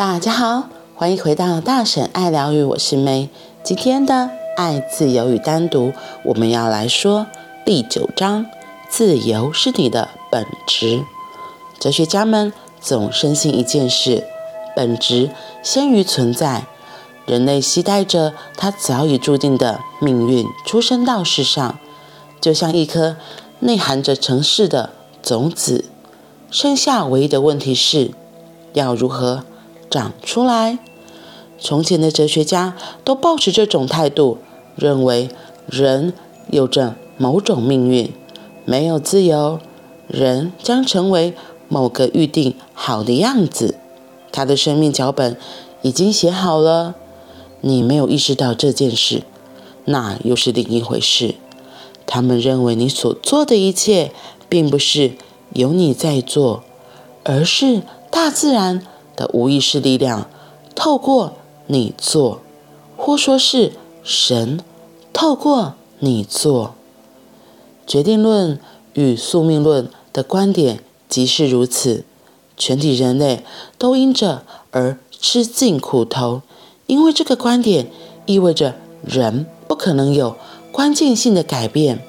大家好，欢迎回到大婶爱疗愈，我是妹。今天的爱、自由与单独，我们要来说第九章：自由是你的本质。哲学家们总深信一件事：本质先于存在。人类携带着他早已注定的命运，出生到世上，就像一颗内含着城市的种子。剩下唯一的问题是，要如何长出来？从前的哲学家都抱持这种态度，认为人有着某种命运，没有自由，人将成为某个预定好的样子。他的生命脚本已经写好了，你没有意识到这件事，那又是另一回事。他们认为你所做的一切，并不是由你在做，而是大自然的无意识力量透过你做，或说是神透过你做。决定论与宿命论的观点即是如此。全体人类都因着而吃尽苦头，因为这个观点意味着人不可能有关键性的改变。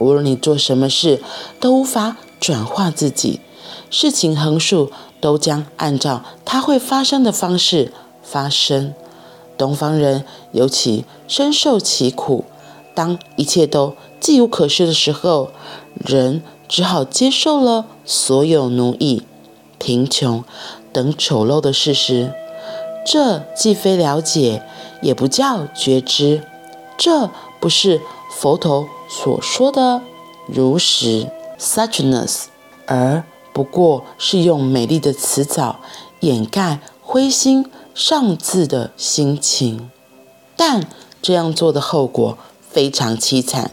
无论你做什么事，都无法转化自己。事情横竖都将按照它会发生的方式发生。东方人尤其深受其苦。当一切都既无可施的时候，人只好接受了所有奴役、贫穷等丑陋的事实。这既非了解，也不叫觉知。这不是佛陀所说的如实 suchness，而不过是用美丽的辞藻掩盖灰心丧志的心情。但这样做的后果非常凄惨。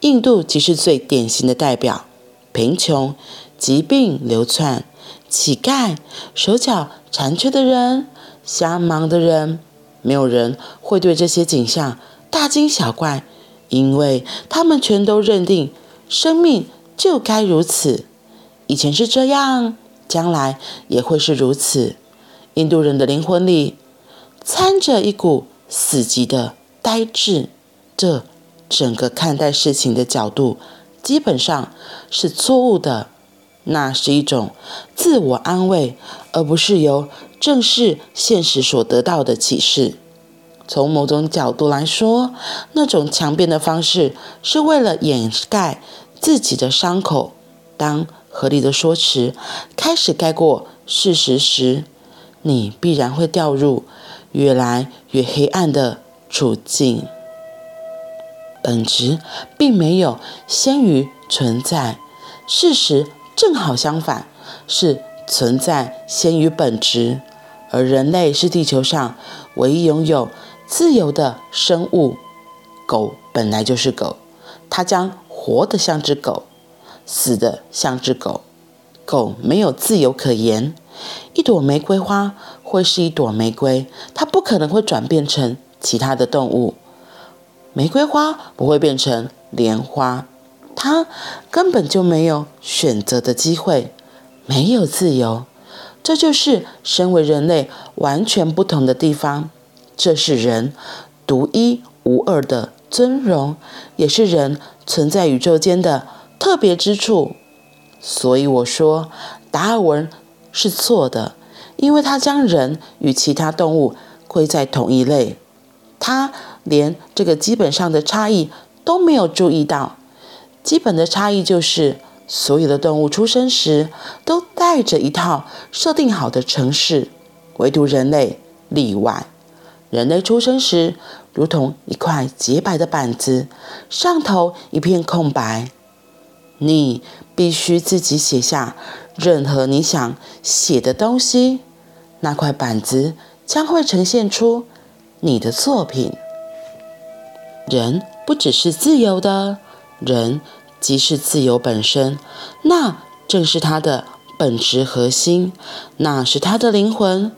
印度即是最典型的代表：贫穷、疾病流窜、乞丐、手脚残缺的人、瞎忙的人，没有人会对这些景象大惊小怪。因为他们全都认定生命就该如此，以前是这样，将来也会是如此。印度人的灵魂里掺着一股死寂的呆滞，这整个看待事情的角度基本上是错误的。那是一种自我安慰，而不是由正视现实所得到的启示。从某种角度来说，那种强辩的方式是为了掩盖自己的伤口。当合理的说辞开始盖过事实时，你必然会掉入越来越黑暗的处境。本质并没有先于存在，事实正好相反，是存在先于本质，而人类是地球上唯一拥有自由的生物，狗本来就是狗，它将活得像只狗，死的像只狗。狗没有自由可言。一朵玫瑰花会是一朵玫瑰，它不可能会转变成其他的动物。玫瑰花不会变成莲花，它根本就没有选择的机会，没有自由。这就是身为人类完全不同的地方。这是人独一无二的尊荣，也是人存在宇宙间的特别之处。所以我说，达尔文是错的，因为他将人与其他动物归在同一类，他连这个基本上的差异都没有注意到。基本的差异就是，所有的动物出生时都带着一套设定好的程式，唯独人类例外。人类出生时，如同一块洁白的板子，上头一片空白。你必须自己写下任何你想写的东西，那块板子将会呈现出你的作品。人不只是自由的，人即是自由本身，那正是他的本质核心，那是他的灵魂。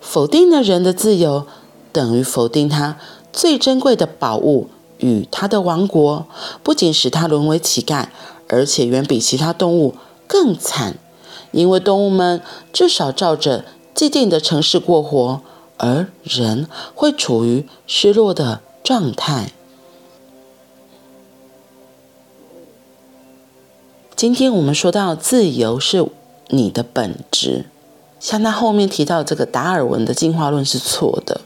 否定了人的自由。等于否定他最珍贵的宝物与他的王国，不仅使他沦为乞丐，而且远比其他动物更惨，因为动物们至少照着既定的城市过活，而人会处于失落的状态。今天我们说到自由是你的本质，像他后面提到这个达尔文的进化论是错的。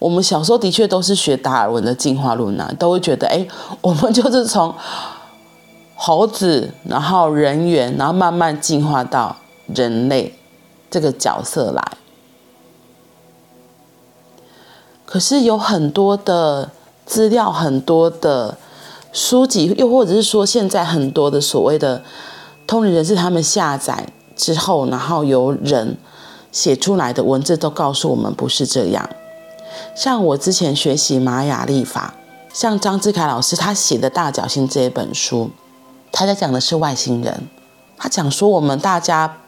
我们小时候的确都是学达尔文的进化论啊，都会觉得，哎，我们就是从猴子，然后人猿，然后慢慢进化到人类这个角色来。可是有很多的资料，很多的书籍，又或者是说现在很多的所谓的通灵人士，他们下载之后，然后由人写出来的文字，都告诉我们不是这样。像我之前学习玛雅历法，像张志凯老师他写的《大脚星》这一本书，他在讲的是外星人。他讲说我们大家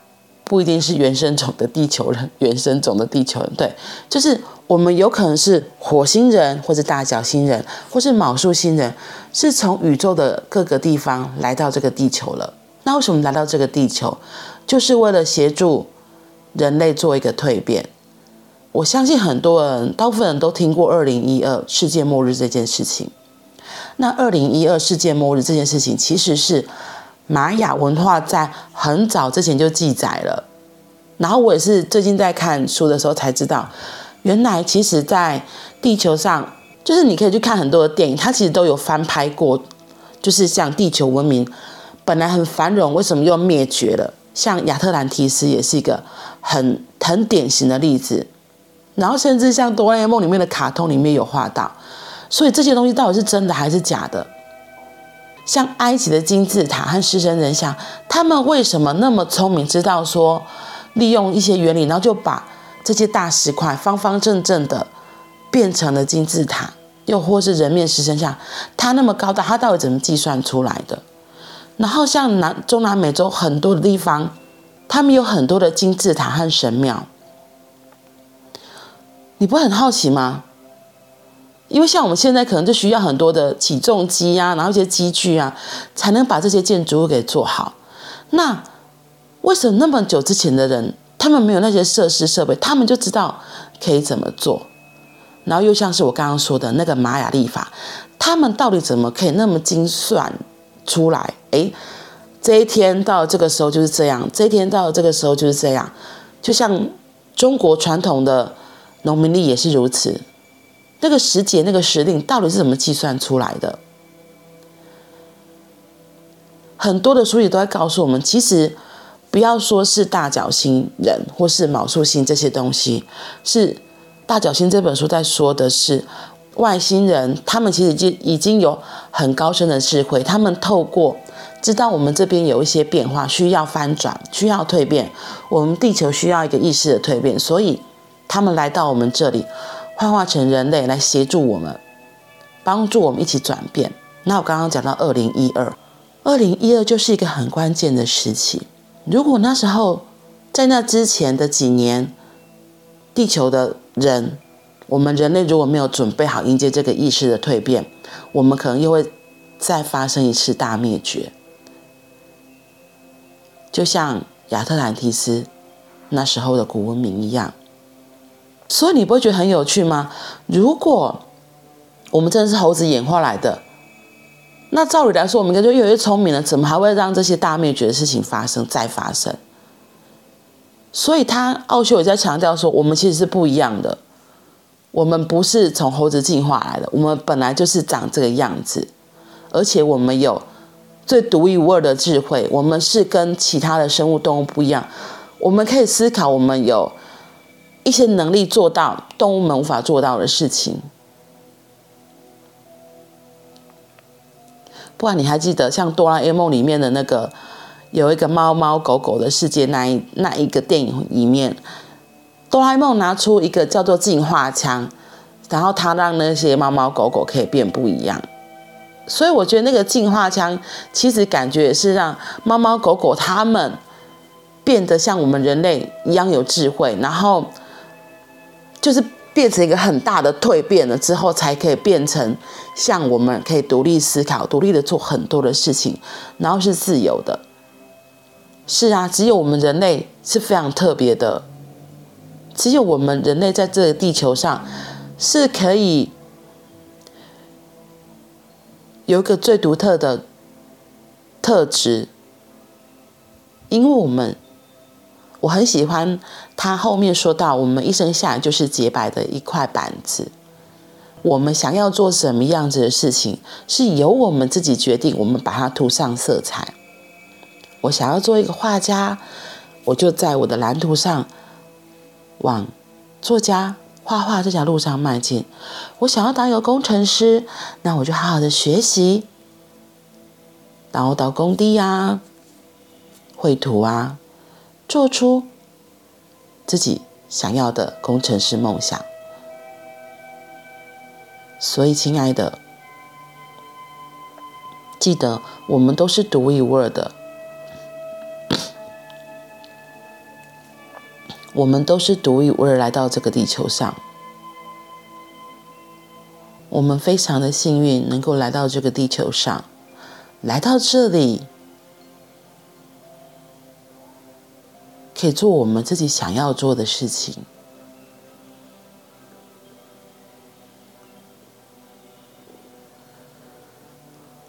不一定是原生种的地球人，原生种的地球人，对，就是我们有可能是火星人，或是大角星人，或是昴宿星人，是从宇宙的各个地方来到这个地球了。那为什么来到这个地球？就是为了协助人类做一个蜕变。我相信很多人，大部分人都听过二零一二世界末日这件事情。那二零一二世界末日这件事情，其实是玛雅文化在很早之前就记载了。然后我也是最近在看书的时候才知道，原来其实，在地球上，就是你可以去看很多的电影，它其实都有翻拍过，就是像地球文明本来很繁荣，为什么又灭绝了？像亚特兰提斯也是一个很很典型的例子。然后甚至像哆啦 A 梦里面的卡通里面有画到，所以这些东西到底是真的还是假的？像埃及的金字塔和狮身人像，他们为什么那么聪明，知道说利用一些原理，然后就把这些大石块方方正正的变成了金字塔，又或是人面狮身像，它那么高大，它到底怎么计算出来的？然后像南中南美洲很多的地方，他们有很多的金字塔和神庙。你不很好奇吗？因为像我们现在可能就需要很多的起重机啊，然后一些机具啊，才能把这些建筑物给做好。那为什么那么久之前的人，他们没有那些设施设备，他们就知道可以怎么做？然后又像是我刚刚说的那个玛雅历法，他们到底怎么可以那么精算出来？诶，这一天到这个时候就是这样，这一天到这个时候就是这样，就像中国传统的。农民历也是如此，那个时节、那个时令到底是怎么计算出来的？很多的书籍都在告诉我们，其实不要说是大角星人或是卯宿星这些东西，是大角星这本书在说的是外星人，他们其实就已经有很高深的智慧，他们透过知道我们这边有一些变化，需要翻转，需要蜕变，我们地球需要一个意识的蜕变，所以。他们来到我们这里，幻化成人类来协助我们，帮助我们一起转变。那我刚刚讲到二零一二，二零一二就是一个很关键的时期。如果那时候在那之前的几年，地球的人，我们人类如果没有准备好迎接这个意识的蜕变，我们可能又会再发生一次大灭绝，就像亚特兰提斯那时候的古文明一样。所以你不会觉得很有趣吗？如果我们真的是猴子演化来的，那照理来说，我们应该就越来越聪明了，怎么还会让这些大灭绝的事情发生再发生？所以他奥修也在强调说，我们其实是不一样的，我们不是从猴子进化来的，我们本来就是长这个样子，而且我们有最独一无二的智慧，我们是跟其他的生物动物不一样，我们可以思考，我们有。一些能力做到动物们无法做到的事情，不然你还记得像哆啦 A 梦里面的那个有一个猫猫狗狗的世界那一那一个电影里面，哆啦 A 梦拿出一个叫做进化枪，然后他让那些猫猫狗狗可以变不一样，所以我觉得那个进化枪其实感觉也是让猫猫狗狗它们变得像我们人类一样有智慧，然后。就是变成一个很大的蜕变了之后，才可以变成像我们可以独立思考、独立的做很多的事情，然后是自由的。是啊，只有我们人类是非常特别的只有我们人类在这个地球上是可以有一个最独特的特质，因为我们我很喜欢他后面说到，我们一生下来就是洁白的一块板子。我们想要做什么样子的事情，是由我们自己决定。我们把它涂上色彩。我想要做一个画家，我就在我的蓝图上往作家画画这条路上迈进。我想要当一个工程师，那我就好好的学习，然后到工地啊，绘图啊，做出自己想要的工程师梦想。所以，亲爱的，记得我们都是独一无二的，我们都是独一无二来到这个地球上。我们非常的幸运，能够来到这个地球上，来到这里，可以做我们自己想要做的事情。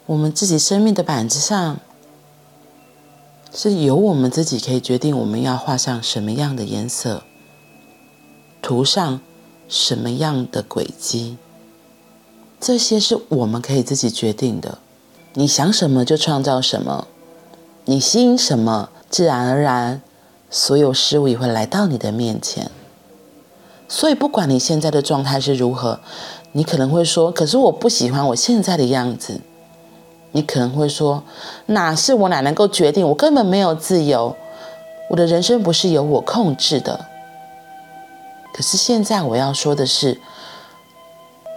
我们自己生命的板子上，是由我们自己可以决定我们要画上什么样的颜色，涂上什么样的轨迹，这些是我们可以自己决定的。你想什么就创造什么，你吸引什么，自然而然，所有事物也会来到你的面前。所以，不管你现在的状态是如何，你可能会说：“可是我不喜欢我现在的样子。”你可能会说：“哪是我哪能够决定？我根本没有自由，我的人生不是由我控制的。”可是现在我要说的是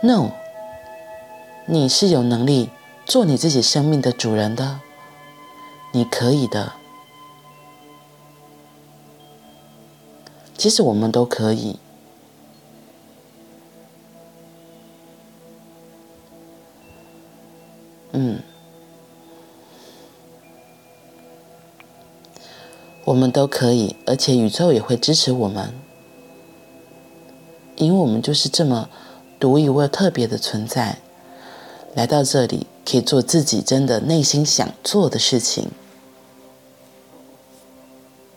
：“No，你是有能力做你自己生命的主人的，你可以的。其实我们都可以。”嗯。我们都可以，而且宇宙也会支持我们，因为我们就是这么独一无二、特别的存在。来到这里，可以做自己真的内心想做的事情。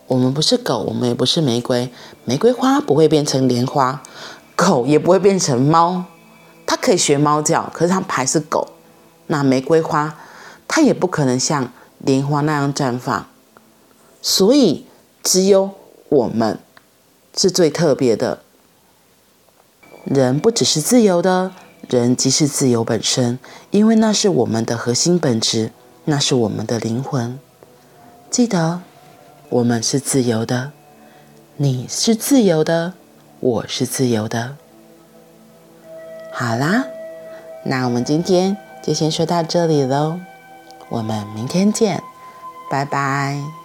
我们不是狗，我们也不是玫瑰，玫瑰花不会变成莲花，狗也不会变成猫。它可以学猫叫，可是它还是狗。那玫瑰花，它也不可能像莲花那样绽放。所以，只有我们是最特别的。人不只是自由的，人即是自由本身，因为那是我们的核心本质，那是我们的灵魂。记得，我们是自由的，你是自由的，我是自由的。好啦，那我们今天就先说到这里喽，我们明天见，拜拜。